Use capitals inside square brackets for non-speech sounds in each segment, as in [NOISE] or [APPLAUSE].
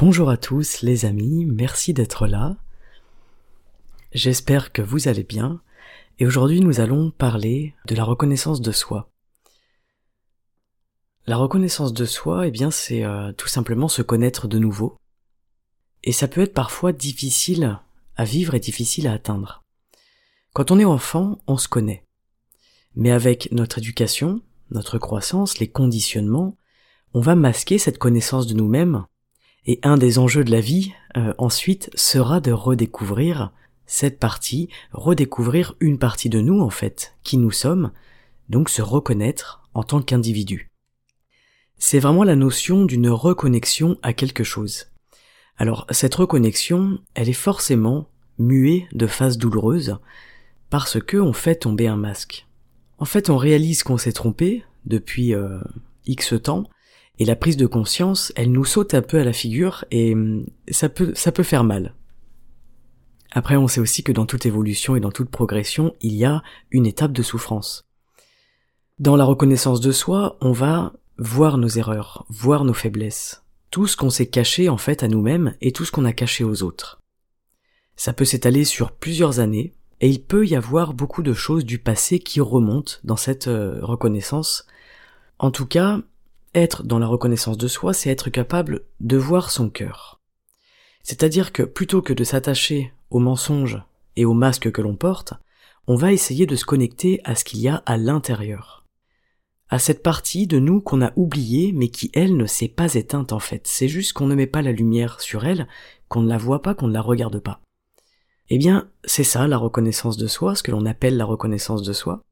Bonjour à tous les amis, merci d'être là. J'espère que vous allez bien et aujourd'hui nous allons parler de la reconnaissance de soi. La reconnaissance de soi, eh bien c'est euh, tout simplement se connaître de nouveau. Et ça peut être parfois difficile à vivre et difficile à atteindre. Quand on est enfant, on se connaît. Mais avec notre éducation, notre croissance, les conditionnements, on va masquer cette connaissance de nous-mêmes et un des enjeux de la vie, euh, ensuite, sera de redécouvrir cette partie, redécouvrir une partie de nous, en fait, qui nous sommes, donc se reconnaître en tant qu'individu. C'est vraiment la notion d'une reconnexion à quelque chose. Alors, cette reconnexion, elle est forcément muée de phases douloureuses, parce que on fait tomber un masque. En fait, on réalise qu'on s'est trompé depuis euh, X temps, et la prise de conscience, elle nous saute un peu à la figure et hum, ça peut, ça peut faire mal. Après, on sait aussi que dans toute évolution et dans toute progression, il y a une étape de souffrance. Dans la reconnaissance de soi, on va voir nos erreurs, voir nos faiblesses, tout ce qu'on s'est caché en fait à nous-mêmes et tout ce qu'on a caché aux autres. Ça peut s'étaler sur plusieurs années, et il peut y avoir beaucoup de choses du passé qui remontent dans cette euh, reconnaissance. En tout cas, être dans la reconnaissance de soi, c'est être capable de voir son cœur. C'est-à-dire que plutôt que de s'attacher aux mensonges et aux masques que l'on porte, on va essayer de se connecter à ce qu'il y a à l'intérieur. À cette partie de nous qu'on a oubliée mais qui elle ne s'est pas éteinte en fait. C'est juste qu'on ne met pas la lumière sur elle, qu'on ne la voit pas, qu'on ne la regarde pas. Eh bien, c'est ça la reconnaissance de soi, ce que l'on appelle la reconnaissance de soi.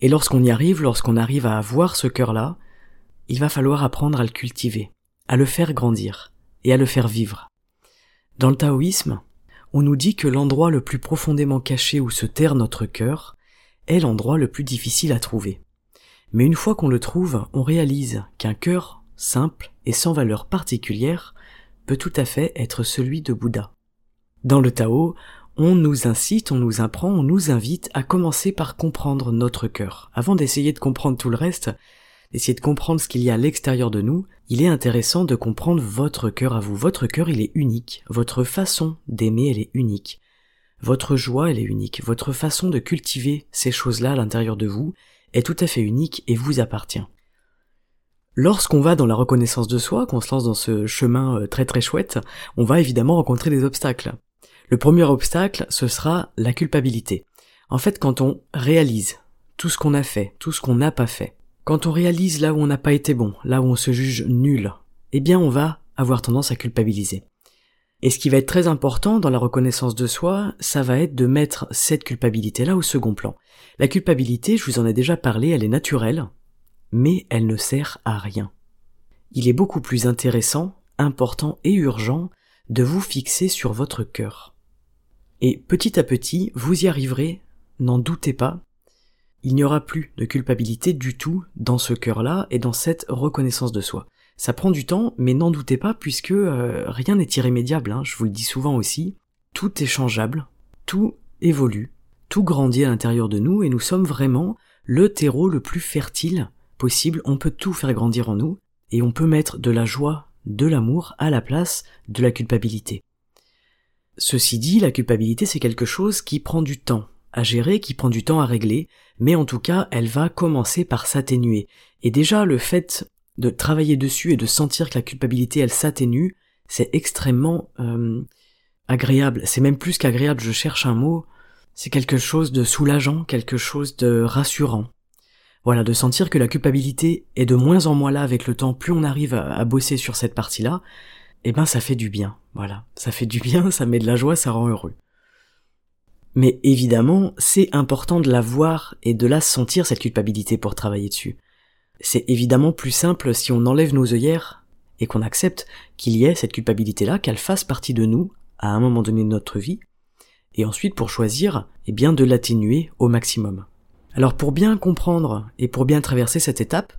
Et lorsqu'on y arrive, lorsqu'on arrive à avoir ce cœur-là, il va falloir apprendre à le cultiver, à le faire grandir et à le faire vivre. Dans le taoïsme, on nous dit que l'endroit le plus profondément caché où se terre notre cœur est l'endroit le plus difficile à trouver. Mais une fois qu'on le trouve, on réalise qu'un cœur simple et sans valeur particulière peut tout à fait être celui de Bouddha. Dans le Tao, on nous incite, on nous apprend, on nous invite à commencer par comprendre notre cœur. Avant d'essayer de comprendre tout le reste, essayer de comprendre ce qu'il y a à l'extérieur de nous, il est intéressant de comprendre votre cœur à vous. Votre cœur, il est unique. Votre façon d'aimer, elle est unique. Votre joie, elle est unique. Votre façon de cultiver ces choses-là à l'intérieur de vous est tout à fait unique et vous appartient. Lorsqu'on va dans la reconnaissance de soi, qu'on se lance dans ce chemin euh, très très chouette, on va évidemment rencontrer des obstacles. Le premier obstacle, ce sera la culpabilité. En fait, quand on réalise tout ce qu'on a fait, tout ce qu'on n'a pas fait, quand on réalise là où on n'a pas été bon, là où on se juge nul, eh bien on va avoir tendance à culpabiliser. Et ce qui va être très important dans la reconnaissance de soi, ça va être de mettre cette culpabilité-là au second plan. La culpabilité, je vous en ai déjà parlé, elle est naturelle, mais elle ne sert à rien. Il est beaucoup plus intéressant, important et urgent de vous fixer sur votre cœur. Et petit à petit, vous y arriverez, n'en doutez pas, il n'y aura plus de culpabilité du tout dans ce cœur-là et dans cette reconnaissance de soi. Ça prend du temps, mais n'en doutez pas puisque euh, rien n'est irrémédiable, hein, je vous le dis souvent aussi. Tout est changeable, tout évolue, tout grandit à l'intérieur de nous et nous sommes vraiment le terreau le plus fertile possible. On peut tout faire grandir en nous et on peut mettre de la joie, de l'amour à la place de la culpabilité. Ceci dit, la culpabilité c'est quelque chose qui prend du temps à gérer, qui prend du temps à régler, mais en tout cas, elle va commencer par s'atténuer. Et déjà, le fait de travailler dessus et de sentir que la culpabilité, elle s'atténue, c'est extrêmement euh, agréable. C'est même plus qu'agréable, je cherche un mot. C'est quelque chose de soulageant, quelque chose de rassurant. Voilà, de sentir que la culpabilité est de moins en moins là avec le temps, plus on arrive à, bosser sur cette partie-là, eh ben ça fait du bien. Voilà, ça fait du bien, ça met de la joie, ça rend heureux. Mais évidemment, c'est important de la voir et de la sentir cette culpabilité pour travailler dessus. C'est évidemment plus simple si on enlève nos œillères et qu'on accepte qu'il y ait cette culpabilité-là, qu'elle fasse partie de nous à un moment donné de notre vie, et ensuite pour choisir, eh bien, de l'atténuer au maximum. Alors pour bien comprendre et pour bien traverser cette étape,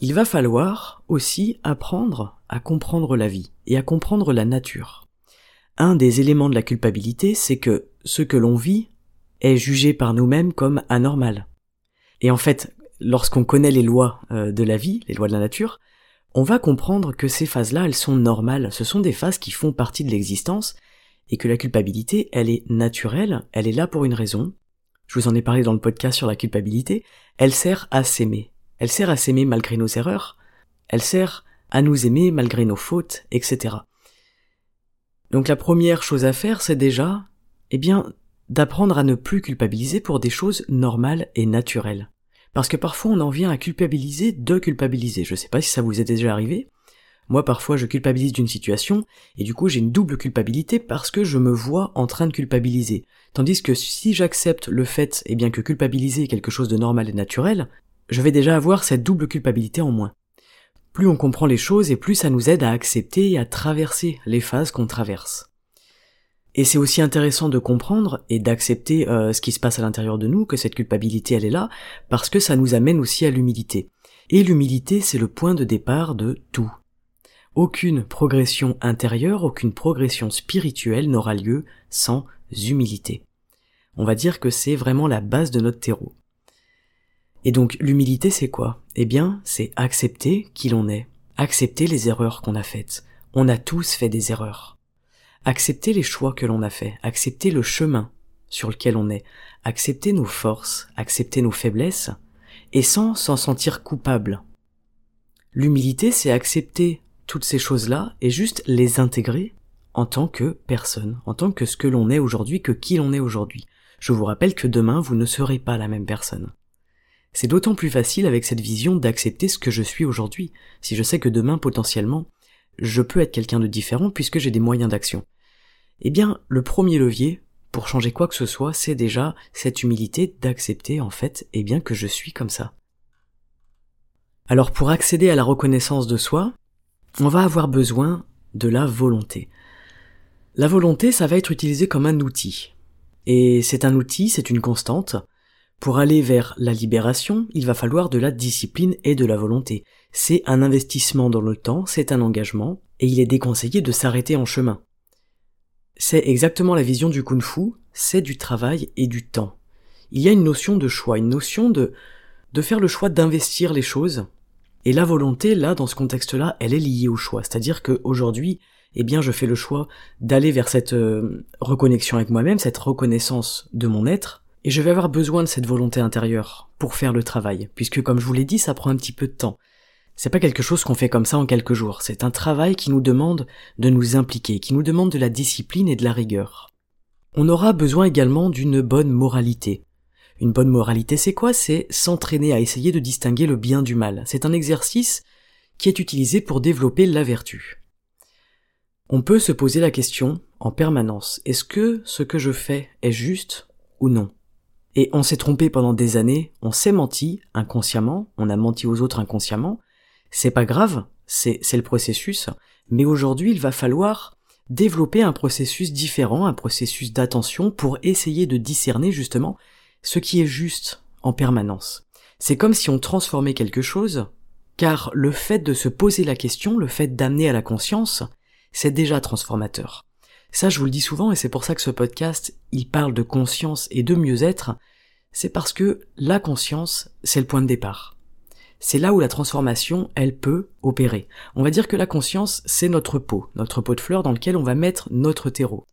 il va falloir aussi apprendre à comprendre la vie et à comprendre la nature. Un des éléments de la culpabilité, c'est que ce que l'on vit est jugé par nous-mêmes comme anormal. Et en fait, lorsqu'on connaît les lois euh, de la vie, les lois de la nature, on va comprendre que ces phases-là, elles sont normales, ce sont des phases qui font partie de l'existence, et que la culpabilité, elle est naturelle, elle est là pour une raison. Je vous en ai parlé dans le podcast sur la culpabilité, elle sert à s'aimer. Elle sert à s'aimer malgré nos erreurs, elle sert à nous aimer malgré nos fautes, etc. Donc la première chose à faire, c'est déjà, eh bien, d'apprendre à ne plus culpabiliser pour des choses normales et naturelles. Parce que parfois on en vient à culpabiliser de culpabiliser. Je sais pas si ça vous est déjà arrivé. Moi parfois je culpabilise d'une situation et du coup j'ai une double culpabilité parce que je me vois en train de culpabiliser. Tandis que si j'accepte le fait eh bien que culpabiliser est quelque chose de normal et naturel, je vais déjà avoir cette double culpabilité en moins. Plus on comprend les choses et plus ça nous aide à accepter et à traverser les phases qu'on traverse. Et c'est aussi intéressant de comprendre et d'accepter euh, ce qui se passe à l'intérieur de nous, que cette culpabilité elle est là, parce que ça nous amène aussi à l'humilité. Et l'humilité c'est le point de départ de tout. Aucune progression intérieure, aucune progression spirituelle n'aura lieu sans humilité. On va dire que c'est vraiment la base de notre terreau. Et donc l'humilité c'est quoi? Eh bien c'est accepter qui l'on est, accepter les erreurs qu'on a faites. On a tous fait des erreurs accepter les choix que l'on a faits, accepter le chemin sur lequel on est, accepter nos forces, accepter nos faiblesses, et sans s'en sentir coupable. L'humilité, c'est accepter toutes ces choses-là et juste les intégrer en tant que personne, en tant que ce que l'on est aujourd'hui, que qui l'on est aujourd'hui. Je vous rappelle que demain, vous ne serez pas la même personne. C'est d'autant plus facile avec cette vision d'accepter ce que je suis aujourd'hui, si je sais que demain, potentiellement, je peux être quelqu'un de différent puisque j'ai des moyens d'action. Eh bien, le premier levier pour changer quoi que ce soit, c'est déjà cette humilité d'accepter en fait, eh bien que je suis comme ça. Alors pour accéder à la reconnaissance de soi, on va avoir besoin de la volonté. La volonté, ça va être utilisé comme un outil. Et c'est un outil, c'est une constante. Pour aller vers la libération, il va falloir de la discipline et de la volonté. C'est un investissement dans le temps, c'est un engagement, et il est déconseillé de s'arrêter en chemin. C'est exactement la vision du kung fu, c'est du travail et du temps. Il y a une notion de choix, une notion de, de faire le choix d'investir les choses. Et la volonté, là, dans ce contexte-là, elle est liée au choix. C'est-à-dire qu'aujourd'hui, eh bien, je fais le choix d'aller vers cette euh, reconnexion avec moi-même, cette reconnaissance de mon être, et je vais avoir besoin de cette volonté intérieure pour faire le travail, puisque comme je vous l'ai dit, ça prend un petit peu de temps. C'est pas quelque chose qu'on fait comme ça en quelques jours, c'est un travail qui nous demande de nous impliquer, qui nous demande de la discipline et de la rigueur. On aura besoin également d'une bonne moralité. Une bonne moralité c'est quoi? C'est s'entraîner à essayer de distinguer le bien du mal. C'est un exercice qui est utilisé pour développer la vertu. On peut se poser la question en permanence, est-ce que ce que je fais est juste ou non? Et on s'est trompé pendant des années, on s'est menti inconsciemment, on a menti aux autres inconsciemment, c'est pas grave, c'est, le processus, mais aujourd'hui il va falloir développer un processus différent, un processus d'attention pour essayer de discerner justement ce qui est juste en permanence. C'est comme si on transformait quelque chose, car le fait de se poser la question, le fait d'amener à la conscience, c'est déjà transformateur. Ça, je vous le dis souvent, et c'est pour ça que ce podcast, il parle de conscience et de mieux-être, c'est parce que la conscience, c'est le point de départ c'est là où la transformation, elle peut opérer. On va dire que la conscience, c'est notre pot, notre pot de fleurs dans lequel on va mettre notre terreau.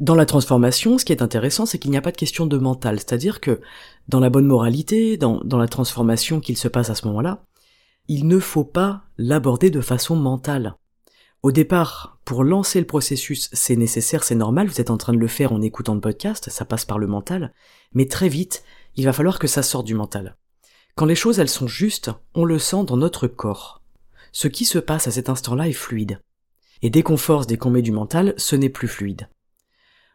Dans la transformation, ce qui est intéressant, c'est qu'il n'y a pas de question de mental, c'est-à-dire que dans la bonne moralité, dans, dans la transformation qu'il se passe à ce moment-là, il ne faut pas l'aborder de façon mentale. Au départ, pour lancer le processus, c'est nécessaire, c'est normal, vous êtes en train de le faire en écoutant le podcast, ça passe par le mental, mais très vite, il va falloir que ça sorte du mental. Quand les choses elles sont justes, on le sent dans notre corps. Ce qui se passe à cet instant-là est fluide. Et dès qu'on force, dès qu'on met du mental, ce n'est plus fluide.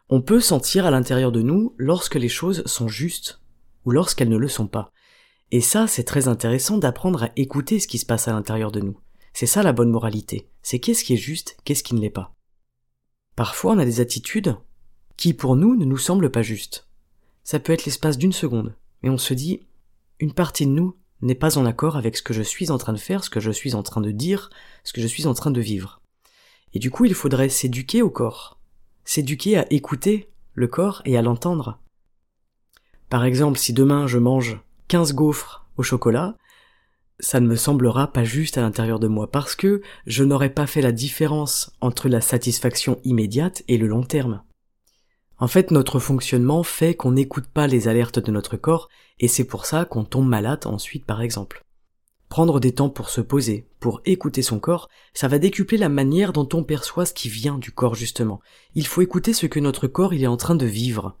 On peut sentir à l'intérieur de nous lorsque les choses sont justes ou lorsqu'elles ne le sont pas. Et ça, c'est très intéressant d'apprendre à écouter ce qui se passe à l'intérieur de nous. C'est ça la bonne moralité. C'est qu'est-ce qui est juste, qu'est-ce qui ne l'est pas. Parfois, on a des attitudes qui, pour nous, ne nous semblent pas justes. Ça peut être l'espace d'une seconde, mais on se dit, une partie de nous n'est pas en accord avec ce que je suis en train de faire, ce que je suis en train de dire, ce que je suis en train de vivre. Et du coup, il faudrait s'éduquer au corps, s'éduquer à écouter le corps et à l'entendre. Par exemple, si demain je mange 15 gaufres au chocolat, ça ne me semblera pas juste à l'intérieur de moi parce que je n'aurais pas fait la différence entre la satisfaction immédiate et le long terme. En fait, notre fonctionnement fait qu'on n'écoute pas les alertes de notre corps et c'est pour ça qu'on tombe malade ensuite par exemple. Prendre des temps pour se poser, pour écouter son corps, ça va décupler la manière dont on perçoit ce qui vient du corps justement. Il faut écouter ce que notre corps il est en train de vivre.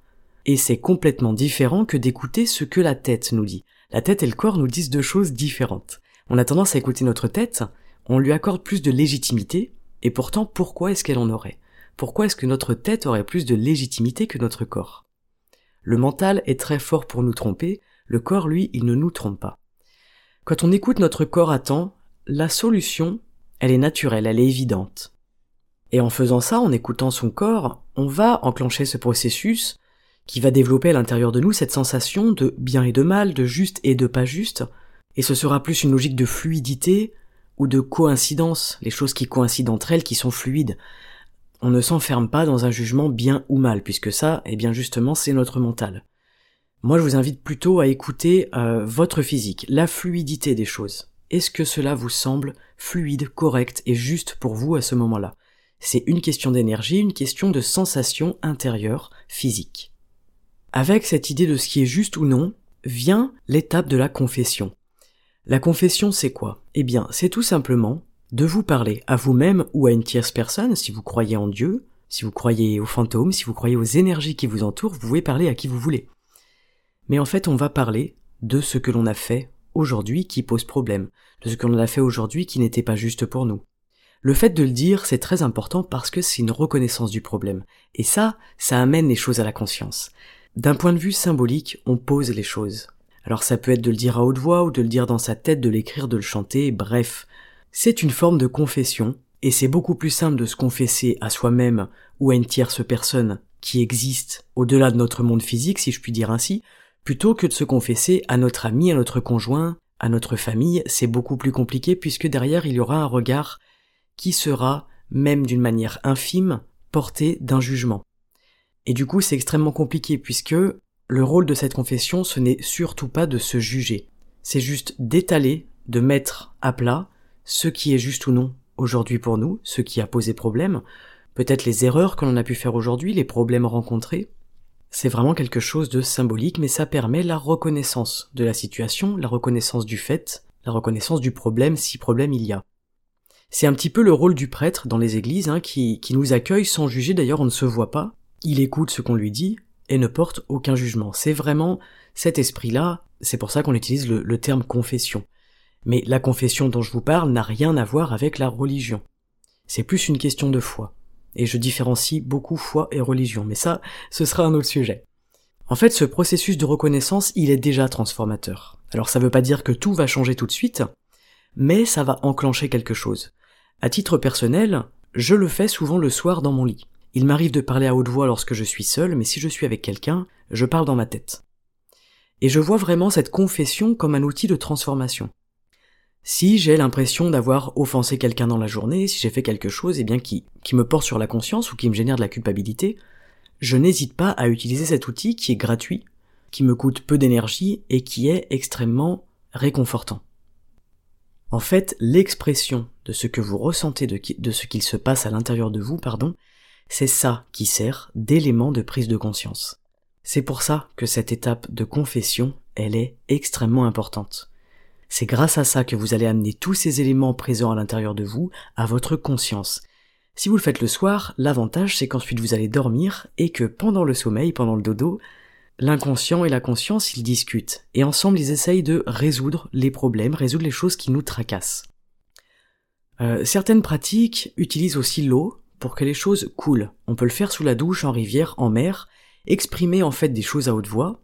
Et c'est complètement différent que d'écouter ce que la tête nous dit. La tête et le corps nous disent deux choses différentes. On a tendance à écouter notre tête, on lui accorde plus de légitimité, et pourtant pourquoi est-ce qu'elle en aurait? Pourquoi est-ce que notre tête aurait plus de légitimité que notre corps? Le mental est très fort pour nous tromper, le corps lui il ne nous trompe pas. Quand on écoute notre corps à temps, la solution, elle est naturelle, elle est évidente. Et en faisant ça, en écoutant son corps, on va enclencher ce processus qui va développer à l'intérieur de nous cette sensation de bien et de mal, de juste et de pas juste, et ce sera plus une logique de fluidité ou de coïncidence, les choses qui coïncident entre elles qui sont fluides. On ne s'enferme pas dans un jugement bien ou mal, puisque ça, eh bien justement, c'est notre mental. Moi, je vous invite plutôt à écouter euh, votre physique, la fluidité des choses. Est-ce que cela vous semble fluide, correct et juste pour vous à ce moment-là? C'est une question d'énergie, une question de sensation intérieure, physique. Avec cette idée de ce qui est juste ou non, vient l'étape de la confession. La confession, c'est quoi? Eh bien, c'est tout simplement de vous parler à vous-même ou à une tierce personne, si vous croyez en Dieu, si vous croyez aux fantômes, si vous croyez aux énergies qui vous entourent, vous pouvez parler à qui vous voulez. Mais en fait, on va parler de ce que l'on a fait aujourd'hui qui pose problème, de ce que l'on a fait aujourd'hui qui n'était pas juste pour nous. Le fait de le dire, c'est très important parce que c'est une reconnaissance du problème. Et ça, ça amène les choses à la conscience. D'un point de vue symbolique, on pose les choses. Alors ça peut être de le dire à haute voix ou de le dire dans sa tête, de l'écrire, de le chanter, bref. C'est une forme de confession, et c'est beaucoup plus simple de se confesser à soi-même ou à une tierce personne qui existe au-delà de notre monde physique, si je puis dire ainsi, plutôt que de se confesser à notre ami, à notre conjoint, à notre famille, c'est beaucoup plus compliqué puisque derrière il y aura un regard qui sera, même d'une manière infime, porté d'un jugement. Et du coup, c'est extrêmement compliqué puisque le rôle de cette confession, ce n'est surtout pas de se juger. C'est juste d'étaler, de mettre à plat ce qui est juste ou non aujourd'hui pour nous, ce qui a posé problème, peut-être les erreurs que l'on a pu faire aujourd'hui, les problèmes rencontrés. C'est vraiment quelque chose de symbolique, mais ça permet la reconnaissance de la situation, la reconnaissance du fait, la reconnaissance du problème si problème il y a. C'est un petit peu le rôle du prêtre dans les églises, hein, qui, qui nous accueille sans juger, d'ailleurs on ne se voit pas, il écoute ce qu'on lui dit et ne porte aucun jugement. C'est vraiment cet esprit-là, c'est pour ça qu'on utilise le, terme confession. Mais la confession dont je vous parle n'a rien à voir avec la religion. C'est plus une question de foi. Et je différencie beaucoup foi et religion, mais ça, ce sera un autre sujet. En fait, ce processus de reconnaissance, il est déjà transformateur. Alors ça veut pas dire que tout va changer tout de suite, mais ça va enclencher quelque chose. À titre personnel, je le fais souvent le soir dans mon lit. Il m'arrive de parler à haute voix lorsque je suis seul, mais si je suis avec quelqu'un, je parle dans ma tête. Et je vois vraiment cette confession comme un outil de transformation. Si j'ai l'impression d'avoir offensé quelqu'un dans la journée, si j'ai fait quelque chose, eh bien, qui, me porte sur la conscience ou qui me génère de la culpabilité, je n'hésite pas à utiliser cet outil qui est gratuit, qui me coûte peu d'énergie et qui est extrêmement réconfortant. En fait, l'expression de ce que vous ressentez de ce qu'il se passe à l'intérieur de vous, pardon, c'est ça qui sert d'élément de prise de conscience. C'est pour ça que cette étape de confession, elle est extrêmement importante. C'est grâce à ça que vous allez amener tous ces éléments présents à l'intérieur de vous à votre conscience. Si vous le faites le soir, l'avantage c'est qu'ensuite vous allez dormir et que pendant le sommeil, pendant le dodo, l'inconscient et la conscience ils discutent et ensemble ils essayent de résoudre les problèmes, résoudre les choses qui nous tracassent. Euh, certaines pratiques utilisent aussi l'eau pour que les choses coulent. On peut le faire sous la douche, en rivière, en mer, exprimer en fait des choses à haute voix,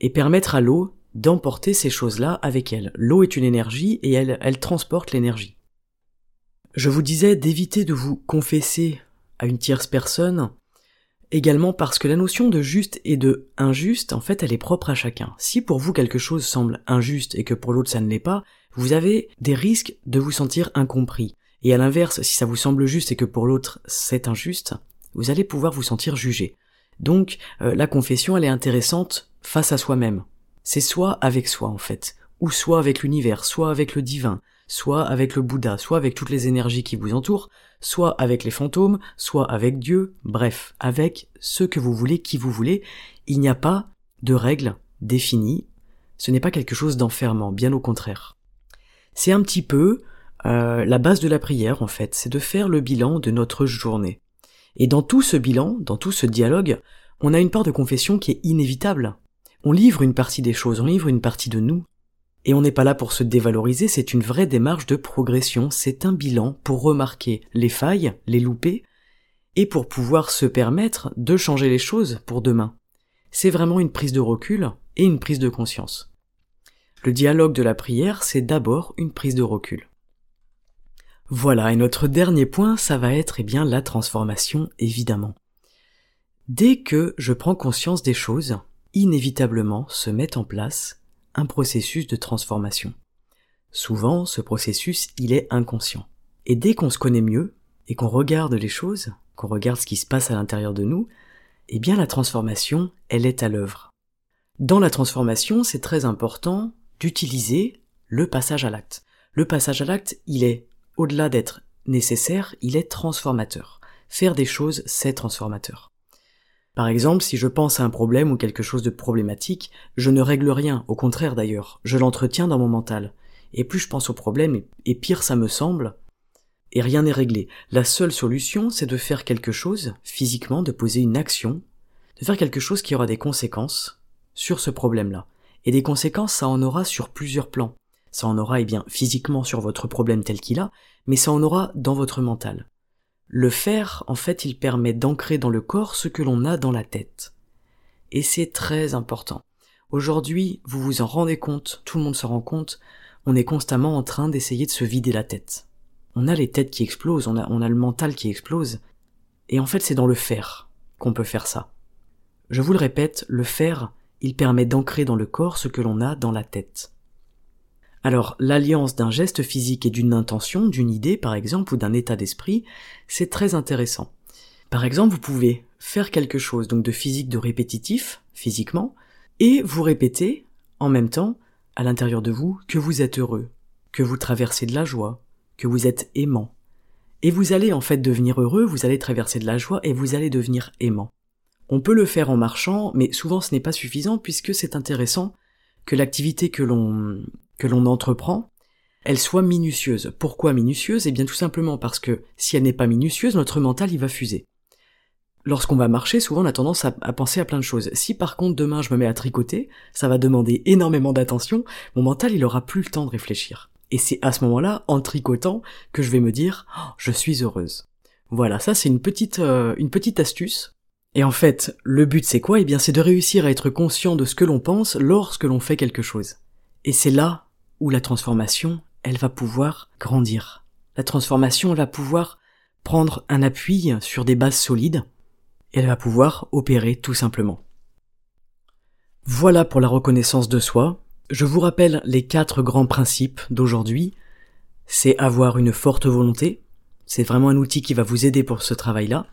et permettre à l'eau d'emporter ces choses-là avec elle. L'eau est une énergie et elle, elle transporte l'énergie. Je vous disais d'éviter de vous confesser à une tierce personne, également parce que la notion de juste et de injuste, en fait, elle est propre à chacun. Si pour vous quelque chose semble injuste et que pour l'autre ça ne l'est pas, vous avez des risques de vous sentir incompris. Et à l'inverse, si ça vous semble juste et que pour l'autre c'est injuste, vous allez pouvoir vous sentir jugé. Donc, euh, la confession, elle est intéressante face à soi-même. C'est soit avec soi, en fait, ou soit avec l'univers, soit avec le divin, soit avec le Bouddha, soit avec toutes les énergies qui vous entourent, soit avec les fantômes, soit avec Dieu, bref, avec ce que vous voulez, qui vous voulez. Il n'y a pas de règles définies. Ce n'est pas quelque chose d'enfermant, bien au contraire. C'est un petit peu euh, la base de la prière, en fait, c'est de faire le bilan de notre journée. Et dans tout ce bilan, dans tout ce dialogue, on a une part de confession qui est inévitable. On livre une partie des choses, on livre une partie de nous. Et on n'est pas là pour se dévaloriser, c'est une vraie démarche de progression, c'est un bilan pour remarquer les failles, les louper, et pour pouvoir se permettre de changer les choses pour demain. C'est vraiment une prise de recul et une prise de conscience. Le dialogue de la prière, c'est d'abord une prise de recul. Voilà, et notre dernier point, ça va être eh bien la transformation, évidemment. Dès que je prends conscience des choses, inévitablement se met en place un processus de transformation. Souvent, ce processus, il est inconscient. Et dès qu'on se connaît mieux, et qu'on regarde les choses, qu'on regarde ce qui se passe à l'intérieur de nous, eh bien la transformation, elle est à l'œuvre. Dans la transformation, c'est très important d'utiliser le passage à l'acte. Le passage à l'acte, il est au-delà d'être nécessaire, il est transformateur. Faire des choses, c'est transformateur. Par exemple, si je pense à un problème ou quelque chose de problématique, je ne règle rien, au contraire d'ailleurs, je l'entretiens dans mon mental. Et plus je pense au problème, et pire ça me semble, et rien n'est réglé. La seule solution, c'est de faire quelque chose, physiquement, de poser une action, de faire quelque chose qui aura des conséquences sur ce problème-là. Et des conséquences, ça en aura sur plusieurs plans ça en aura eh bien physiquement sur votre problème tel qu'il a, mais ça en aura dans votre mental. Le faire, en fait, il permet d'ancrer dans le corps ce que l'on a dans la tête. Et c'est très important. Aujourd'hui, vous vous en rendez compte, tout le monde se rend compte, on est constamment en train d'essayer de se vider la tête. On a les têtes qui explosent, on a, on a le mental qui explose, et en fait c'est dans le faire qu'on peut faire ça. Je vous le répète, le faire, il permet d'ancrer dans le corps ce que l'on a dans la tête. Alors l'alliance d'un geste physique et d'une intention, d'une idée par exemple, ou d'un état d'esprit, c'est très intéressant. Par exemple, vous pouvez faire quelque chose donc de physique, de répétitif, physiquement, et vous répétez en même temps à l'intérieur de vous que vous êtes heureux, que vous traversez de la joie, que vous êtes aimant. Et vous allez en fait devenir heureux, vous allez traverser de la joie et vous allez devenir aimant. On peut le faire en marchant, mais souvent ce n'est pas suffisant puisque c'est intéressant que l'activité que l'on que l'on entreprend, elle soit minutieuse. Pourquoi minutieuse? Eh bien tout simplement parce que si elle n'est pas minutieuse, notre mental il va fuser. Lorsqu'on va marcher, souvent on a tendance à, penser à plein de choses. Si par contre demain je me mets à tricoter, ça va demander [LAUGHS] énormément d'attention, mon mental il aura plus le temps de réfléchir. Et c'est à ce moment-là, en tricotant, que je vais me dire oh, je suis heureuse. Voilà, ça c'est une petite euh, une petite astuce. Et en fait, le but c'est quoi? Eh bien c'est de réussir à être conscient de ce que l'on pense lorsque l'on fait quelque chose. Et c'est là où la transformation, elle va pouvoir grandir. La transformation, va pouvoir prendre un appui sur des bases solides, elle va pouvoir opérer tout simplement. Voilà pour la reconnaissance de soi. Je vous rappelle les quatre grands principes d'aujourd'hui. C'est avoir une forte volonté. C'est vraiment un outil qui va vous aider pour ce travail-là.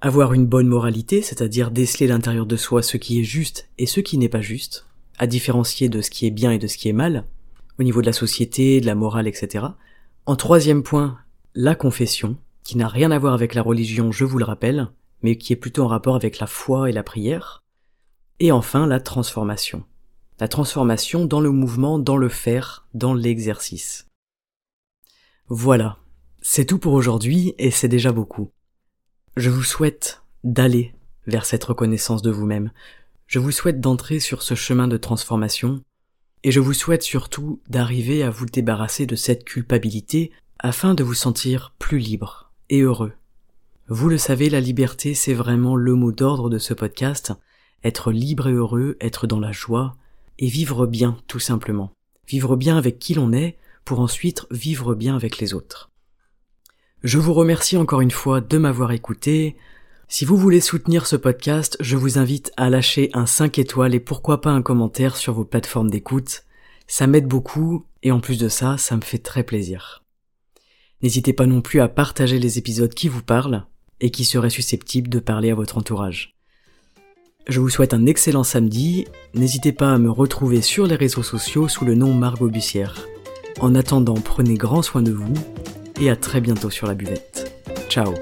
Avoir une bonne moralité, c'est-à-dire déceler l'intérieur de soi ce qui est juste et ce qui n'est pas juste à différencier de ce qui est bien et de ce qui est mal, au niveau de la société, de la morale, etc. En troisième point, la confession, qui n'a rien à voir avec la religion, je vous le rappelle, mais qui est plutôt en rapport avec la foi et la prière. Et enfin, la transformation. La transformation dans le mouvement, dans le faire, dans l'exercice. Voilà. C'est tout pour aujourd'hui et c'est déjà beaucoup. Je vous souhaite d'aller vers cette reconnaissance de vous-même. Je vous souhaite d'entrer sur ce chemin de transformation, et je vous souhaite surtout d'arriver à vous débarrasser de cette culpabilité afin de vous sentir plus libre et heureux. Vous le savez, la liberté, c'est vraiment le mot d'ordre de ce podcast. Être libre et heureux, être dans la joie, et vivre bien, tout simplement. Vivre bien avec qui l'on est, pour ensuite vivre bien avec les autres. Je vous remercie encore une fois de m'avoir écouté. Si vous voulez soutenir ce podcast, je vous invite à lâcher un 5 étoiles et pourquoi pas un commentaire sur vos plateformes d'écoute. Ça m'aide beaucoup et en plus de ça, ça me fait très plaisir. N'hésitez pas non plus à partager les épisodes qui vous parlent et qui seraient susceptibles de parler à votre entourage. Je vous souhaite un excellent samedi, n'hésitez pas à me retrouver sur les réseaux sociaux sous le nom Margot Bussière. En attendant, prenez grand soin de vous et à très bientôt sur la buvette. Ciao